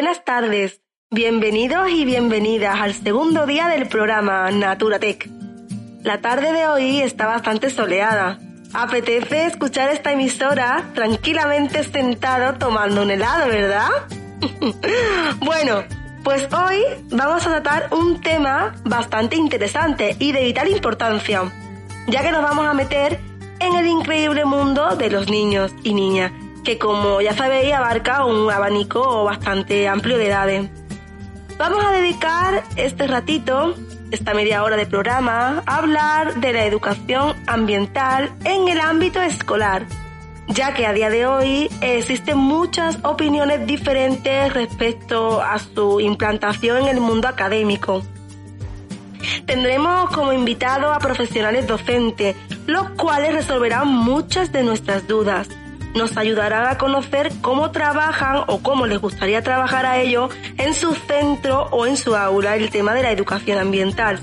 Buenas tardes, bienvenidos y bienvenidas al segundo día del programa Naturatec. La tarde de hoy está bastante soleada. Apetece escuchar esta emisora tranquilamente sentado tomando un helado, ¿verdad? bueno, pues hoy vamos a tratar un tema bastante interesante y de vital importancia, ya que nos vamos a meter en el increíble mundo de los niños y niñas que como ya sabéis abarca un abanico bastante amplio de edades. Vamos a dedicar este ratito, esta media hora de programa, a hablar de la educación ambiental en el ámbito escolar, ya que a día de hoy existen muchas opiniones diferentes respecto a su implantación en el mundo académico. Tendremos como invitado a profesionales docentes, los cuales resolverán muchas de nuestras dudas nos ayudarán a conocer cómo trabajan o cómo les gustaría trabajar a ellos en su centro o en su aula el tema de la educación ambiental.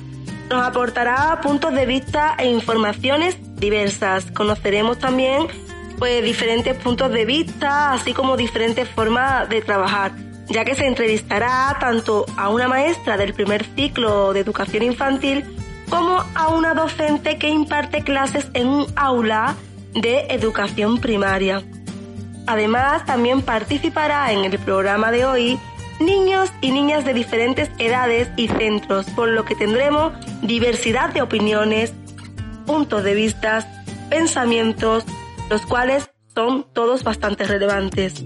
Nos aportará puntos de vista e informaciones diversas. Conoceremos también pues diferentes puntos de vista, así como diferentes formas de trabajar, ya que se entrevistará tanto a una maestra del primer ciclo de educación infantil como a una docente que imparte clases en un aula de educación primaria. Además, también participará en el programa de hoy niños y niñas de diferentes edades y centros, por lo que tendremos diversidad de opiniones, puntos de vista, pensamientos, los cuales son todos bastante relevantes.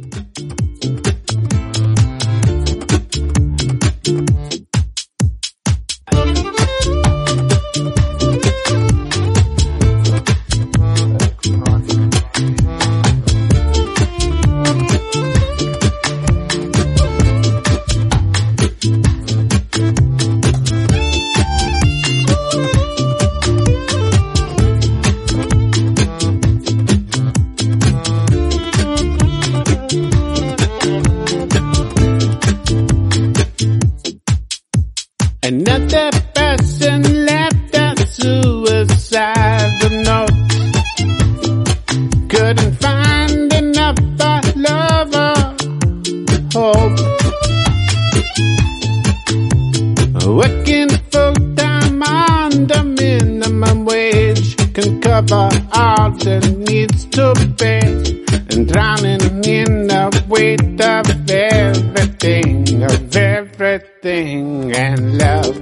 And love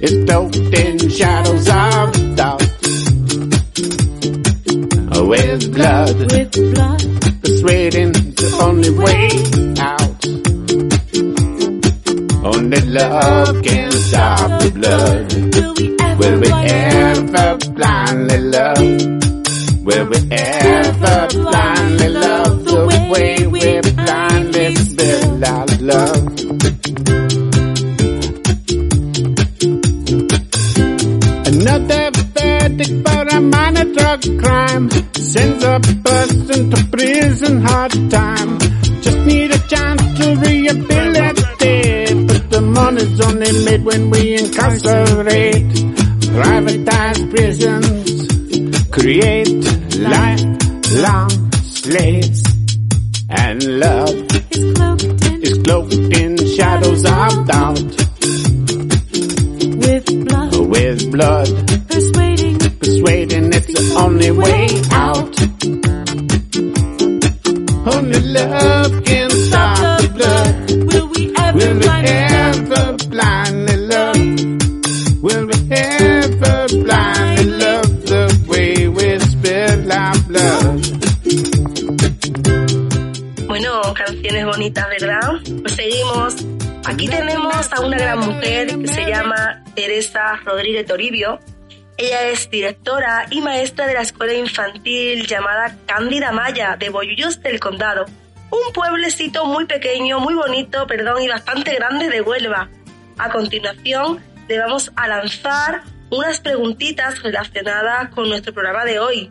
is built in shadows of doubt. With blood, with blood, persuading the only way out. Only love can stop the blood. will we ever blindly love? Will we ever blindly a person to prison hard time. Just need a chance to rehabilitate, but the money's only made when we incarcerate. Privatized prisons, create lifelong slaves, and love is cloaked in is cloaked in shadows of doubt. with blood, With blood persuading persuading it's the only way que se llama Teresa Rodríguez Toribio. Ella es directora y maestra de la escuela infantil llamada Cándida Maya de Bollullos del Condado. Un pueblecito muy pequeño, muy bonito, perdón, y bastante grande de Huelva. A continuación, le vamos a lanzar unas preguntitas relacionadas con nuestro programa de hoy.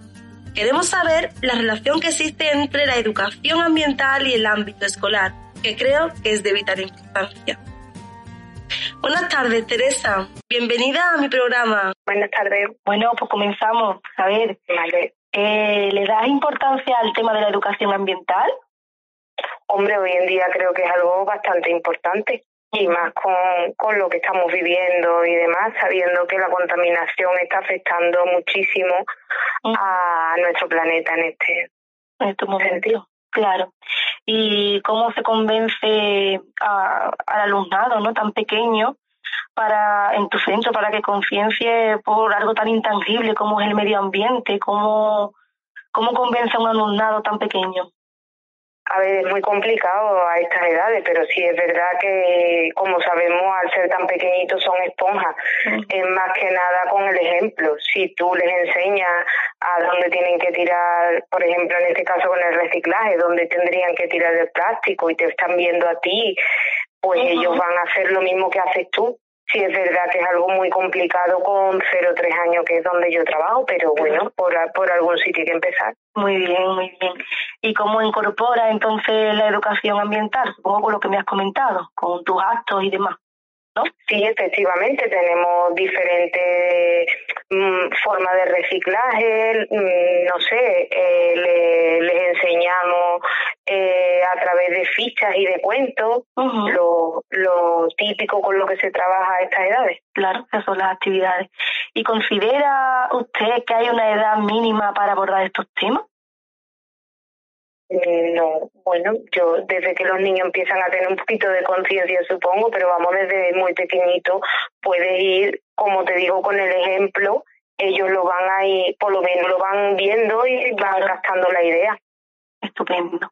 Queremos saber la relación que existe entre la educación ambiental y el ámbito escolar, que creo que es de vital importancia. Buenas tardes, Teresa. Bienvenida a mi programa. Buenas tardes. Bueno, pues comenzamos. A ver, Vale. eh, ¿le das importancia al tema de la educación ambiental? Hombre, hoy en día creo que es algo bastante importante y más con, con lo que estamos viviendo y demás, sabiendo que la contaminación está afectando muchísimo Mm. a nuestro planeta en este. En estos momentos. Sentido. Claro. ¿Y cómo se convence al alumnado no tan pequeño para en tu centro para que conciencie por algo tan intangible como es el medio ambiente? ¿Cómo, cómo convence a un alumnado tan pequeño? A ver, es muy complicado a estas edades, pero sí es verdad que, como sabemos, al ser tan pequeñitos son esponjas. Es más que nada con el ejemplo. Si tú les enseñas a dónde tienen que tirar, por ejemplo, en este caso con el reciclaje, dónde tendrían que tirar el plástico y te están viendo a ti, pues ellos van a hacer lo mismo que haces tú. Sí es verdad que es algo muy complicado con 0 o 3 años, que es donde yo trabajo, pero bueno, por, por algún sitio hay que empezar. Muy bien, muy bien. ¿Y cómo incorpora entonces la educación ambiental? Supongo con lo que me has comentado, con tus actos y demás. Sí, efectivamente, tenemos diferentes mm, formas de reciclaje, mm, no sé, eh, le- les enseñamos eh, a través de fichas y de cuentos lo, lo típico con lo que se trabaja a estas edades. Claro, esas son las actividades. ¿Y considera usted que hay una edad mínima para abordar estos temas? Mm, No, bueno, yo desde que los niños empiezan a tener un poquito de conciencia, supongo, pero vamos desde muy pequeñito, puedes ir, como te digo, con el ejemplo, ellos lo van ahí, por lo menos lo van viendo y van captando la idea. Estupendo.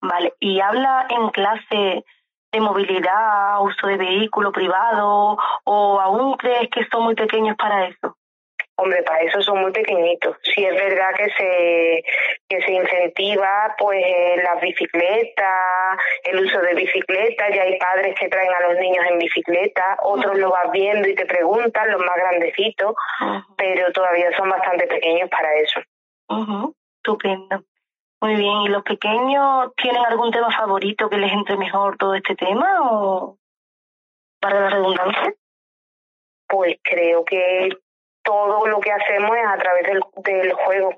Vale, ¿y habla en clase de movilidad, uso de vehículo privado o aún crees que son muy pequeños para eso? Hombre, para eso son muy pequeñitos. Sí es verdad que se que se incentiva pues las bicicletas, el uso de bicicletas, ya hay padres que traen a los niños en bicicleta, otros lo vas viendo y te preguntan, los más grandecitos, pero todavía son bastante pequeños para eso. ujú, Estupendo. Muy bien, ¿y los pequeños tienen algún tema favorito que les entre mejor todo este tema o para la redundancia? Pues creo que todo lo que hacemos es a través del, del juego,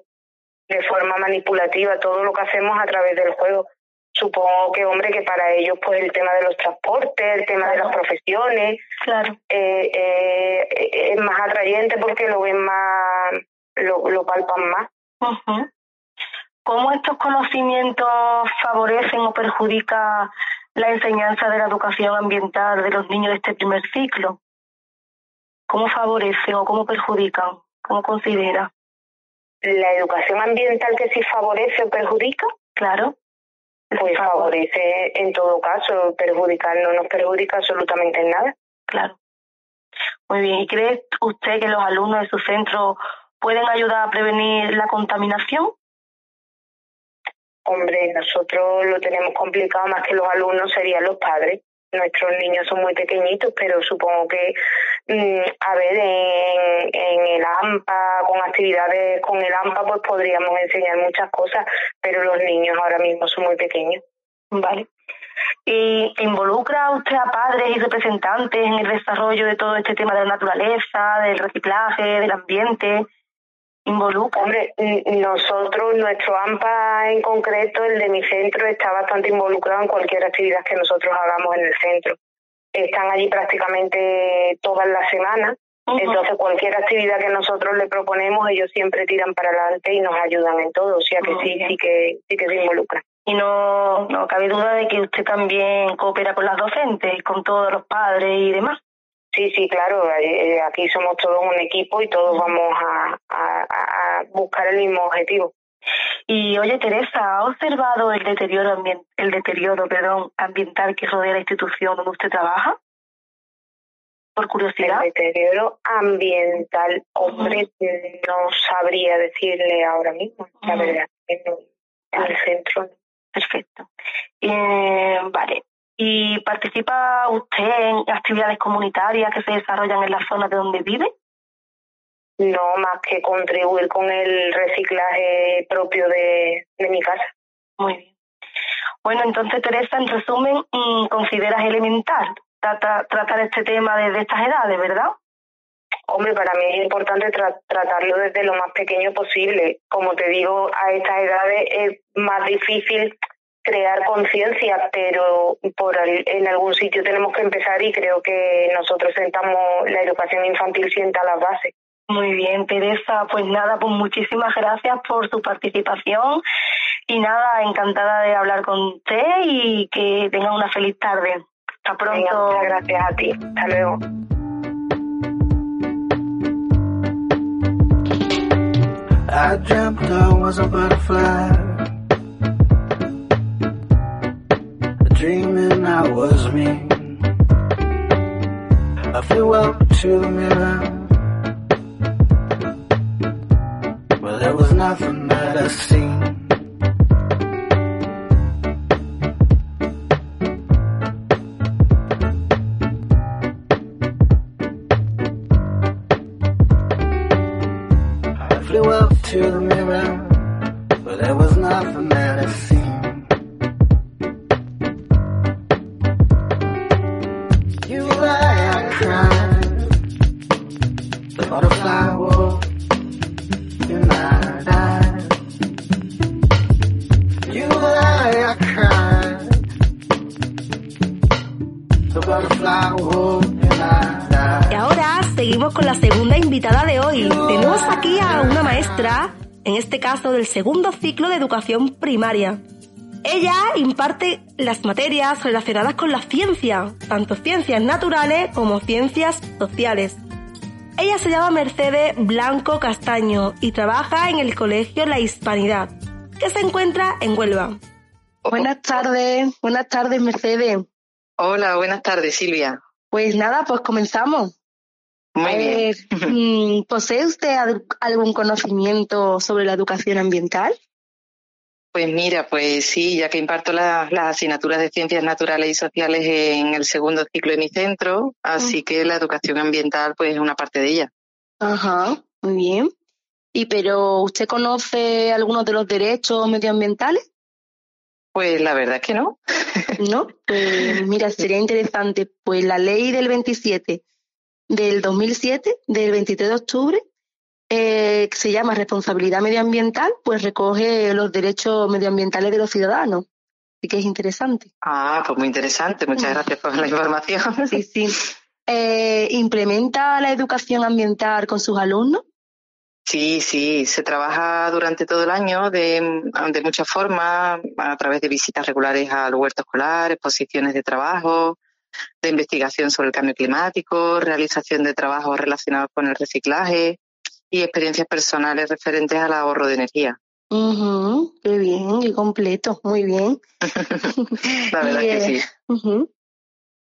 de forma manipulativa, todo lo que hacemos a través del juego. Supongo que, hombre, que para ellos pues el tema de los transportes, el tema de las profesiones, Claro. eh, eh, es más atrayente porque lo ven más, lo, lo palpan más. Ujú. ¿Cómo estos conocimientos favorecen o perjudican la enseñanza de la educación ambiental de los niños de este primer ciclo? ¿Cómo favorecen o cómo perjudican? ¿Cómo considera? La educación ambiental que sí favorece o perjudica, Claro. pues Favor- favorece en todo caso, perjudicar no nos perjudica absolutamente en nada. Claro. Muy bien. ¿Y cree usted que los alumnos de su centro pueden ayudar a prevenir la contaminación? Hombre, nosotros lo tenemos complicado más que los alumnos serían los padres. Nuestros niños son muy pequeñitos, pero supongo que, mm, a ver, en, en el AMPA, con actividades con el AMPA, pues podríamos enseñar muchas cosas, pero los niños ahora mismo son muy pequeños. Vale. ¿Y involucra usted a padres y representantes en el desarrollo de todo este tema de la naturaleza, del reciclaje, del ambiente? ¿Involucra? Hombre, n- nosotros, nuestro AMPA en concreto, el de mi centro, está bastante involucrado en cualquier actividad que nosotros hagamos en el centro. Están allí prácticamente todas las semanas, entonces cualquier actividad que nosotros le proponemos, ellos siempre tiran para adelante y nos ayudan en todo, o sea que Muy sí, sí que sí que se involucran. Y no, no cabe duda de que usted también coopera con las docentes con todos los padres y demás. Sí, sí, claro, eh, aquí somos todos un equipo y todos vamos a, a- a buscar el mismo objetivo. Y oye, Teresa, ¿ha observado el deterioro, el deterioro perdón, ambiental que rodea la institución donde usted trabaja? Por curiosidad. El deterioro ambiental, hombre, no sabría decirle ahora mismo, la Ujú. verdad. no. En el centro. Perfecto. Eh, vale. ¿Y participa usted en actividades comunitarias que se desarrollan en la zona de donde vive? No más que contribuir con el reciclaje propio de, de mi casa. Muy bien. Bueno, entonces, Teresa, en resumen, mm, consideras elemental trata- tratar este tema desde estas edades, ¿verdad? Hombre, para mí es importante tra- tratarlo desde lo más pequeño posible. Como te digo, a estas edades es más difícil crear conciencia, pero por al- en algún sitio tenemos que empezar y creo que nosotros sentamos, la educación infantil sienta las bases. Muy bien, Teresa. Pues nada, pues muchísimas gracias por su participación y nada, encantada de hablar con usted y que tenga una feliz tarde. Hasta Venga, pronto. muchas gracias a ti. Hasta luego. I dreamt I was a butterfly. Dreaming I was me. I flew up to the mirror. Well, there was nothing that I seen. Del segundo ciclo de educación primaria. Ella imparte las materias relacionadas con la ciencia, tanto ciencias naturales como ciencias sociales. Ella se llama Mercedes Blanco Castaño y trabaja en el colegio La Hispanidad, que se encuentra en Huelva. Buenas tardes, buenas tardes Mercedes. Hola, buenas tardes, Silvia. Pues nada, pues comenzamos. Muy bien. mm, ¿posee usted al- algún conocimiento sobre la educación ambiental? Pues mira, pues sí, ya que imparto la- las asignaturas de ciencias naturales y sociales en el segundo ciclo de mi centro, así que la educación ambiental pues es una parte de ella. Ajá, muy bien. ¿Y pero usted conoce algunos de los derechos medioambientales? Pues la verdad es que no. ¿No? Pues mira, sería interesante. Pues la ley del 27 del 2007, del 23 de octubre, eh, que se llama responsabilidad medioambiental, pues recoge los derechos medioambientales de los ciudadanos. Así que es interesante. Ah, pues muy interesante. Muchas Mm. gracias por la información. Sí, sí. Eh, ¿Implementa la educación ambiental con sus alumnos? Sí, sí, se trabaja durante todo el año de, de muchas formas, a través de visitas regulares al huerto escolar, exposiciones de trabajo, de investigación sobre el cambio climático, realización de trabajos relacionados con el reciclaje y experiencias personales referentes al ahorro de energía. Qué bien, qué completo, muy bien. La verdad Y, que eh, sí.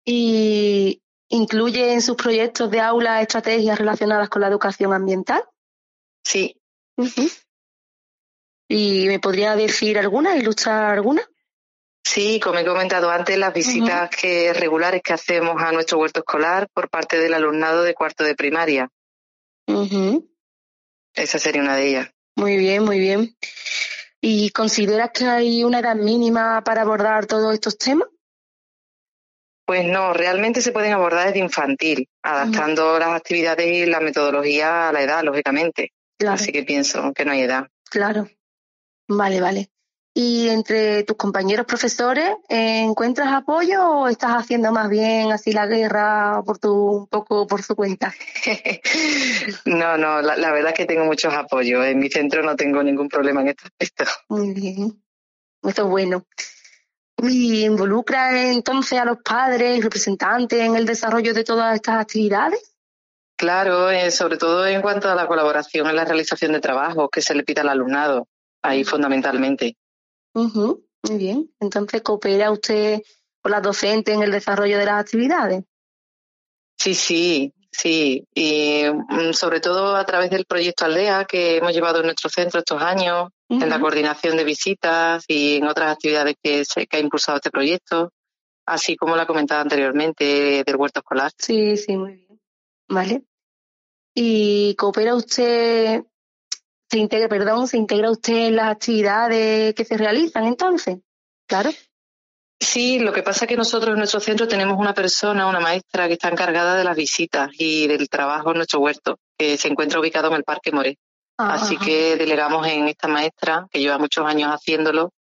Y incluye en sus proyectos de aula estrategias relacionadas con la educación ambiental. Sí. ¿Y me podría decir alguna, ilustrar alguna? Sí, como he comentado antes, las visitas que regulares que hacemos a nuestro huerto escolar por parte del alumnado de cuarto de primaria. Esa sería una de ellas. Muy bien, muy bien. ¿Y consideras que hay una edad mínima para abordar todos estos temas? Pues no, realmente se pueden abordar desde infantil, adaptando las actividades y la metodología a la edad, lógicamente. Claro, Así que pienso que no hay edad. claro. Vale, vale. ¿Y entre tus compañeros profesores eh, encuentras apoyo o estás haciendo más bien así la guerra por tu, un poco por su cuenta? no, no, la, la verdad es que tengo muchos apoyos. En mi centro no tengo ningún problema en este aspecto. Muy bien. Esto es bueno. ¿Y involucra entonces a los padres representantes en el desarrollo de todas estas actividades? Claro, eh, sobre todo en cuanto a la colaboración en la realización de trabajos que se le pide al alumnado, ahí fundamentalmente. Ujú, Muy bien. Entonces, ¿coopera usted con las docentes en el desarrollo de las actividades? Sí, sí, sí. Y mm, sobre todo a través del proyecto Aldea que hemos llevado en nuestro centro estos años, en la coordinación de visitas y en otras actividades que, se, que ha impulsado este proyecto, así como la comentaba anteriormente del huerto escolar. Sí, sí, muy bien. Vale. ¿Y coopera usted, se integra, perdón, se integra usted en las actividades que se realizan entonces? Claro. Sí, lo que pasa es que nosotros en nuestro centro tenemos una persona, una maestra que está encargada de las visitas y del trabajo en nuestro huerto, que se encuentra ubicado en el Parque Moré. Así Ajá. que delegamos en esta maestra, que lleva muchos años haciéndolo,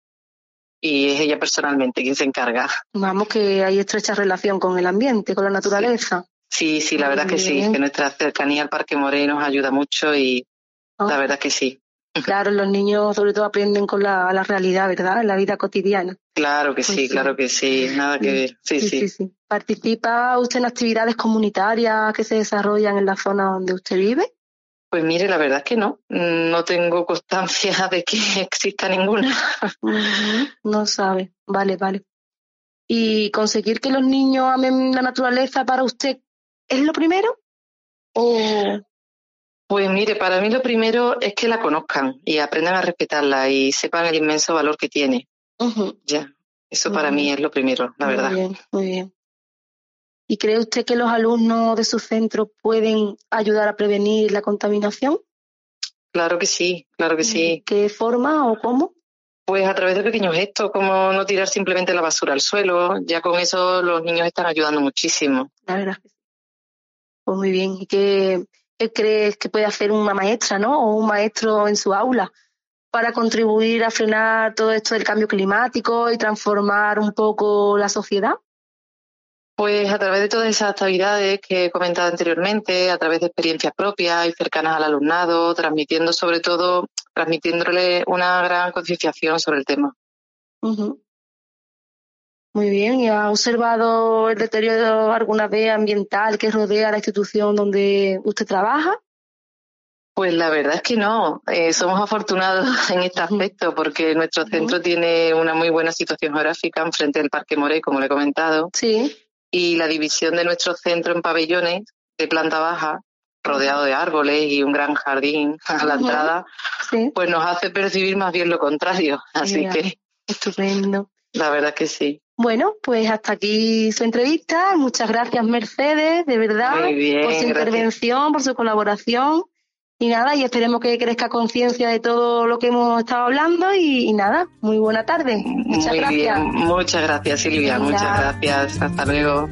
y es ella personalmente quien se encarga. Vamos, que hay estrecha relación con el ambiente, con la naturaleza. Sí, sí, la Muy verdad que sí, que nuestra cercanía al Parque Moré nos ayuda mucho y Ah, la verdad que sí. Claro, los niños sobre todo aprenden con la, la realidad, ¿verdad? En la vida cotidiana. Claro que Pues sí, sí. claro que sí, nada que ver. Sí, sí. ¿Participa usted en actividades comunitarias que se desarrollan en la zona donde usted vive? Pues mire, la verdad es que no, no tengo constancia de que exista ninguna. No sabe. Vale, vale. ¿Y conseguir que los niños amen la naturaleza para usted es lo primero? ¿O Pues mire, para mí lo primero es que la conozcan y aprendan a respetarla y sepan el inmenso valor que tiene. Ya, eso para mí es lo primero, la muy verdad. bien, muy bien. ¿Y cree usted que los alumnos de su centro pueden ayudar a prevenir la contaminación? Claro que sí, claro que sí. ¿De qué forma o cómo? Pues a través de pequeños gestos, como no tirar simplemente la basura al suelo, ya con eso los niños están ayudando muchísimo. La verdad. Pues muy bien. ¿Y qué, qué crees que puede hacer una maestra, ¿no? O un maestro en su aula para contribuir a frenar todo esto del cambio climático y transformar un poco la sociedad? Pues a través de todas esas actividades que he comentado anteriormente, a través de experiencias propias y cercanas al alumnado, transmitiendo sobre todo, transmitiéndole una gran concienciación sobre el tema. Muy bien. ¿Y ha observado el deterioro alguna vez ambiental que rodea la institución donde usted trabaja? Pues la verdad es que no, eh, somos afortunados en este aspecto porque nuestro centro tiene una muy buena situación geográfica enfrente del Parque Moré, como le he comentado, Sí. y la división de nuestro centro en pabellones de planta baja, rodeado de árboles y un gran jardín a la entrada, Sí. pues nos hace percibir más bien lo contrario. Así que Estupendo. la verdad que sí. Bueno, pues hasta aquí su entrevista. Muchas gracias, Mercedes, de verdad, bien, por su gracias. intervención, por su colaboración. Y nada, y esperemos que crezca conciencia de todo lo que hemos estado hablando. Y, y nada, muy buena tarde. Muchas Muy gracias. bien, muchas gracias Silvia, muchas gracias. Hasta luego.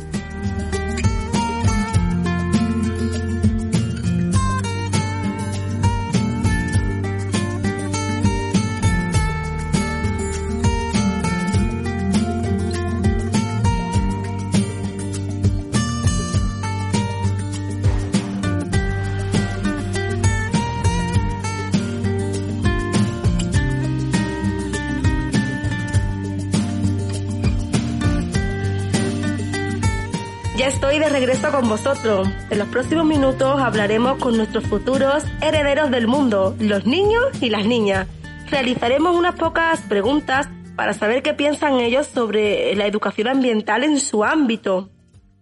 Regreso con vosotros. En los próximos minutos hablaremos con nuestros futuros herederos del mundo, los niños y las niñas. Realizaremos unas pocas preguntas para saber qué piensan ellos sobre la educación ambiental en su ámbito.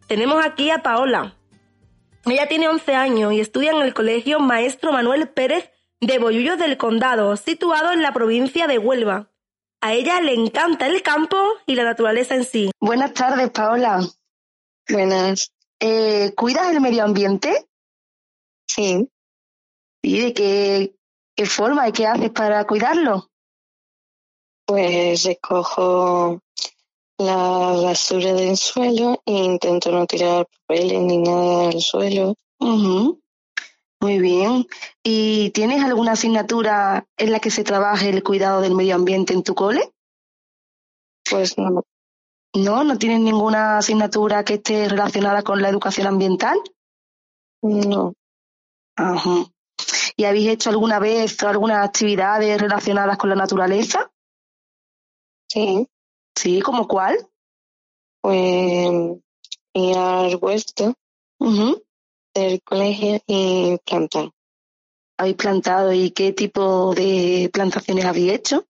Tenemos aquí a Paola. Ella tiene 11 años y estudia en el Colegio Maestro Manuel Pérez de Bollullos del Condado, situado en la provincia de Huelva. A ella le encanta el campo y la naturaleza en sí. Buenas tardes, Paola. Buenas. Eh, ¿Cuidas el medio ambiente? Sí, ¿Y de qué, qué forma y qué haces para cuidarlo? pues recojo la basura del suelo e intento no tirar papeles ni nada al suelo. Muy bien. ¿Y tienes alguna asignatura en la que se trabaje el cuidado del medio ambiente en tu cole? Pues no, No, no tienes ninguna asignatura que esté relacionada con la educación ambiental. no, Ajá. ¿Y habéis hecho alguna vez algunas actividades relacionadas con la naturaleza? sí, Sí, ¿como cuál? pues ir al huerto Ujú. del colegio y plantar. ¿Habéis plantado y qué tipo de plantaciones habéis hecho?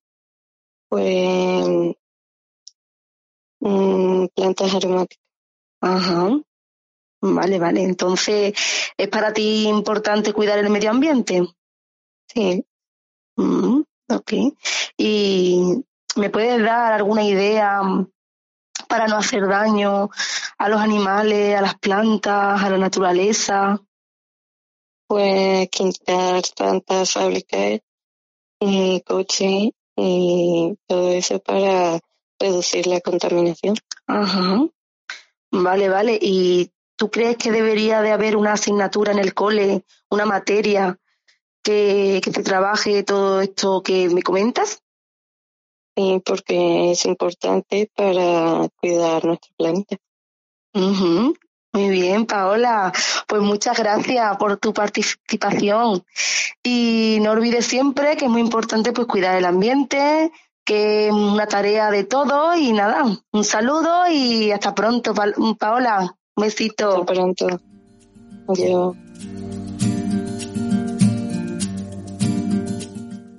Pues mm, plantas aromáticas. Ajá. Vale, vale. Entonces, ¿es para ti importante cuidar el medio ambiente? Sí, Mm, ok. ¿Y me puedes dar alguna idea para no hacer daño a los animales, a las plantas, a la naturaleza? pues quitar tantas fábricas y coches y todo eso para reducir la contaminación. Ajá. Vale, vale. ¿Y tú crees que debería de haber una asignatura en el cole, una materia que, que te trabaje todo esto que me comentas? Sí, porque es importante para cuidar nuestro planeta. Muy bien, Paola. Pues muchas gracias por tu participación. Y no olvides siempre que es muy importante pues cuidar el ambiente, que es una tarea de todos y nada, un saludo y hasta pronto, Pa- Paola. Un besito. Hasta pronto. Adiós.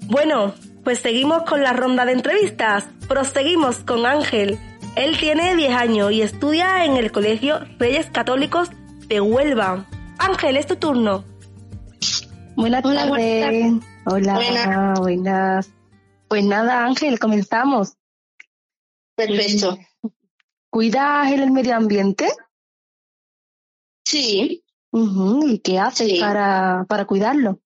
Bueno, pues seguimos con la ronda de entrevistas. Proseguimos con Ángel. Él tiene 10 años y estudia en el Colegio Reyes Católicos de Huelva. Ángel, es tu turno. Buenas Hola, buenas tardes. Hola, Buenas. buenas. Pues nada, Ángel, comenzamos. Perfecto. ¿Cuidas el medio ambiente? Sí, ¿Y qué haces Sí. para, para cuidarlo?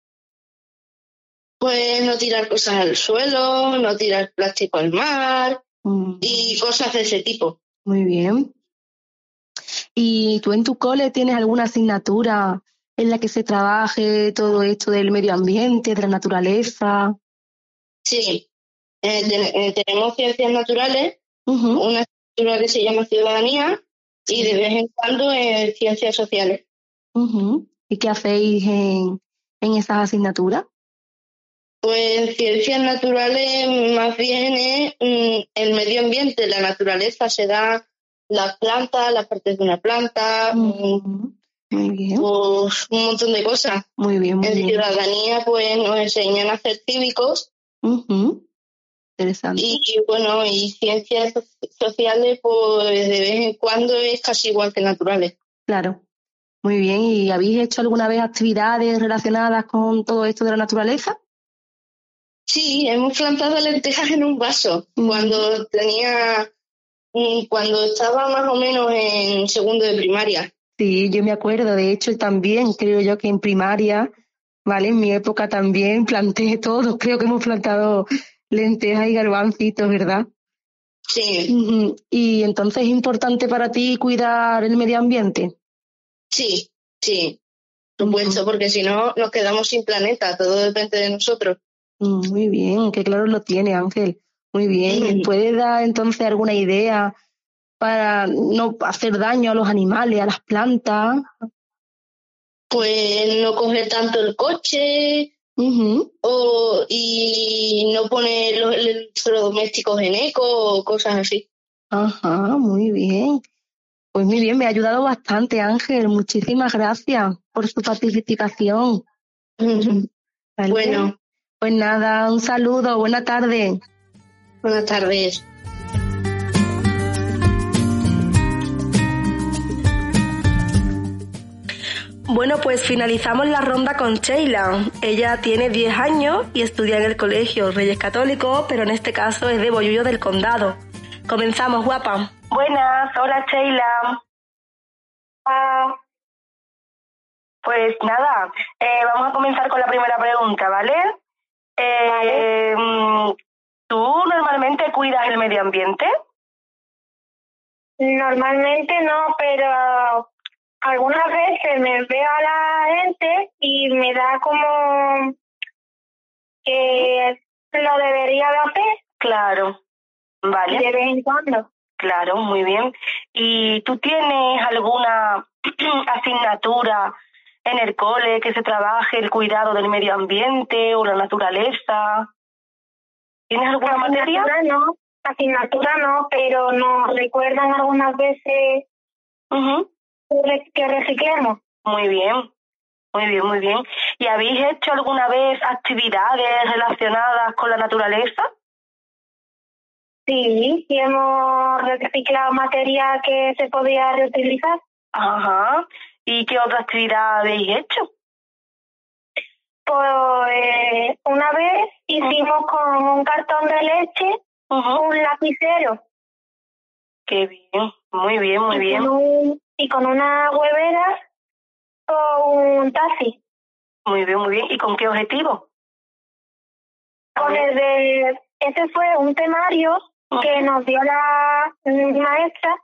pues no tirar cosas al suelo, no tirar plástico al mar Mm, y cosas de ese tipo. Muy bien. ¿Y tú en tu cole tienes alguna asignatura en la que se trabaje todo esto del medio ambiente, de la naturaleza? Sí, Eh, eh, tenemos ciencias naturales, una asignatura que se llama ciudadanía y de vez en cuando eh, ciencias sociales. ¿Y qué hacéis en, en esas asignaturas? Pues ciencias naturales más bien es mm, el medio ambiente, la naturaleza, se da las plantas, las partes de una planta, mm. Muy bien, pues un montón de cosas. muy bien, muy En bien. ciudadanía pues nos enseñan a ser cívicos. Interesante. y bueno, y ciencias so- sociales pues de vez en cuando es casi igual que naturales. Claro. Muy bien. ¿Y habéis hecho alguna vez actividades relacionadas con todo esto de la naturaleza? Sí, hemos plantado lentejas en un vaso Ujú. cuando tenía, mm, cuando estaba más o menos en segundo de primaria. Sí, yo me acuerdo. De hecho, también creo yo que en primaria, ¿vale? En mi época también planté todo. Creo que hemos plantado lentejas y garbancitos, ¿verdad? Sí. Y entonces es importante para ti cuidar el medio ambiente. sí, sí. Por supuesto, porque si no nos quedamos sin planeta, todo depende de nosotros. Mm, Muy bien, qué claro lo tiene, Ángel. Muy bien. ¿Me Ujú. ¿Puedes dar entonces alguna idea para no hacer daño a los animales, a las plantas? Pues no coger tanto el coche Ujú. o, y no poner los electrodomésticos en eco o cosas así. Ajá, muy bien. Pues muy bien, me ha ayudado bastante, Ángel. Muchísimas gracias por su participación. ¿Vale? Bueno, Pues nada, un saludo, buena tarde. buenas tardes. Bueno, pues finalizamos la ronda con Sheila. Ella tiene 10 años y estudia en el colegio Reyes Católicos, pero en este caso es de Bollullo del Condado. Comenzamos, guapa. Buenas, hola Sheila. Ah, Pues nada, eh, vamos a comenzar con la primera pregunta, ¿vale? Eh, mm, ¿Tú normalmente cuidas el medio ambiente? normalmente no, pero algunas veces me veo a la gente y me da como que lo debería de hacer Claro. Vale. de vez en cuando. Claro, muy bien. ¿Y tú tienes alguna asignatura en el cole que se trabaje el cuidado del medio ambiente o la naturaleza? ¿Tienes alguna materia? Asignatura no, asignatura no, pero nos recuerdan algunas veces re- que reciclemos. Muy bien, muy bien, muy bien. ¿Y habéis hecho alguna vez actividades relacionadas con la naturaleza? Sí, y hemos reciclado materia que se podía reutilizar. Ajá. ¿Y qué otra actividad habéis hecho? Pues una vez hicimos con un cartón de leche un lapicero Qué bien, muy bien, muy bien. Con un, y con una huevera o un taxi. Muy bien, muy bien. ¿Y con qué objetivo? Con el de, ese fue un temario que nos dio la maestra,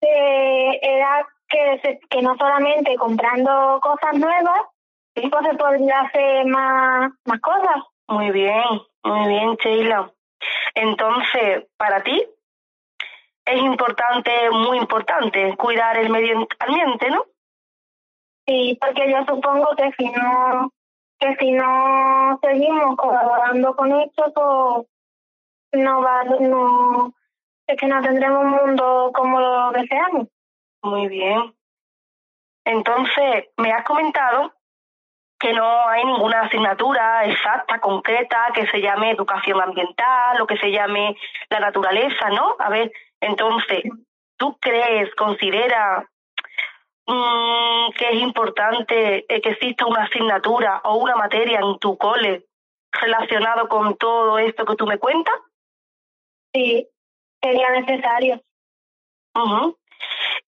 que era que, se- que no solamente comprando cosas nuevas, pues se podría hacer más, más cosas. Muy bien, muy bien, Sheila. Entonces, para ti es importante, muy importante, cuidar el medio ambiente, ¿no? Sí, porque yo supongo que si no que si no seguimos colaborando con esto, pues no va, no, es que no tendremos un mundo como lo deseamos. Muy bien. Entonces, me has comentado que no hay ninguna asignatura exacta, concreta, que se llame educación ambiental o que se llame la naturaleza, ¿no? A ver, entonces, ¿tú crees, considera mm, que es importante eh, que exista una asignatura o una materia en tu cole relacionado con todo esto que tú me cuentas? Sí, sería necesario. Ujú.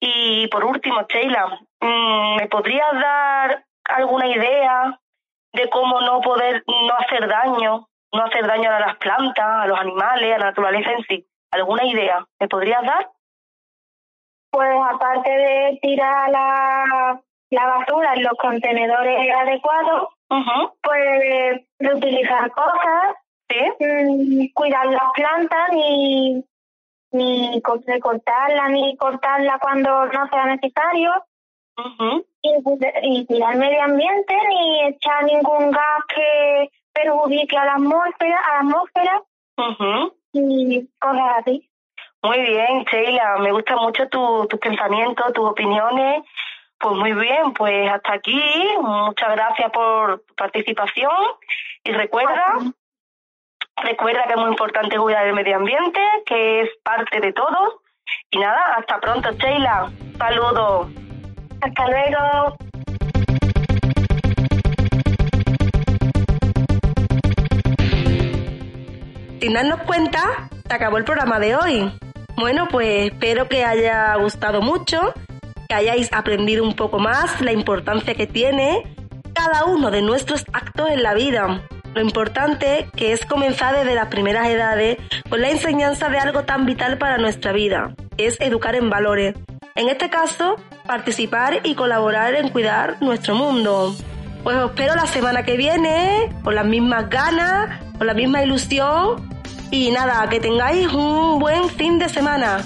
Y por último, Sheila, mm, ¿me podrías dar alguna idea de cómo no poder, no hacer daño, no hacer daño a las plantas, a los animales, a la naturaleza en sí? ¿Alguna idea? ¿Me podrías dar? Pues aparte de tirar la, la basura en los contenedores adecuados, Ujú. pues reutilizar cosas, ¿Sí? mm, cuidar las plantas, ni, ni co- recortarla, ni cortarla cuando no sea necesario, y, y cuidar el medio ambiente, ni echar ningún gas que perjudique a la atmósfera, a la atmósfera. Y cosas así. Muy bien, Sheila, me gustan mucho tu- tus pensamientos, tus opiniones. Pues muy bien, pues hasta aquí. Muchas gracias por tu participación. Y recuerda, recuerda que es muy importante cuidar el medio ambiente, que es parte de todos. Y nada, hasta pronto, Sheila. Saludos. Hasta luego. Sin darnos cuenta, se acabó el programa de hoy. Bueno, pues espero que haya gustado mucho, que hayáis aprendido un poco más la importancia que tiene cada uno de nuestros actos en la vida. Lo importante que es comenzar desde las primeras edades con la enseñanza de algo tan vital para nuestra vida, es educar en valores. En este caso, participar y colaborar en cuidar nuestro mundo. Pues os espero la semana que viene, con las mismas ganas, con la misma ilusión. Y nada, que tengáis un buen fin de semana.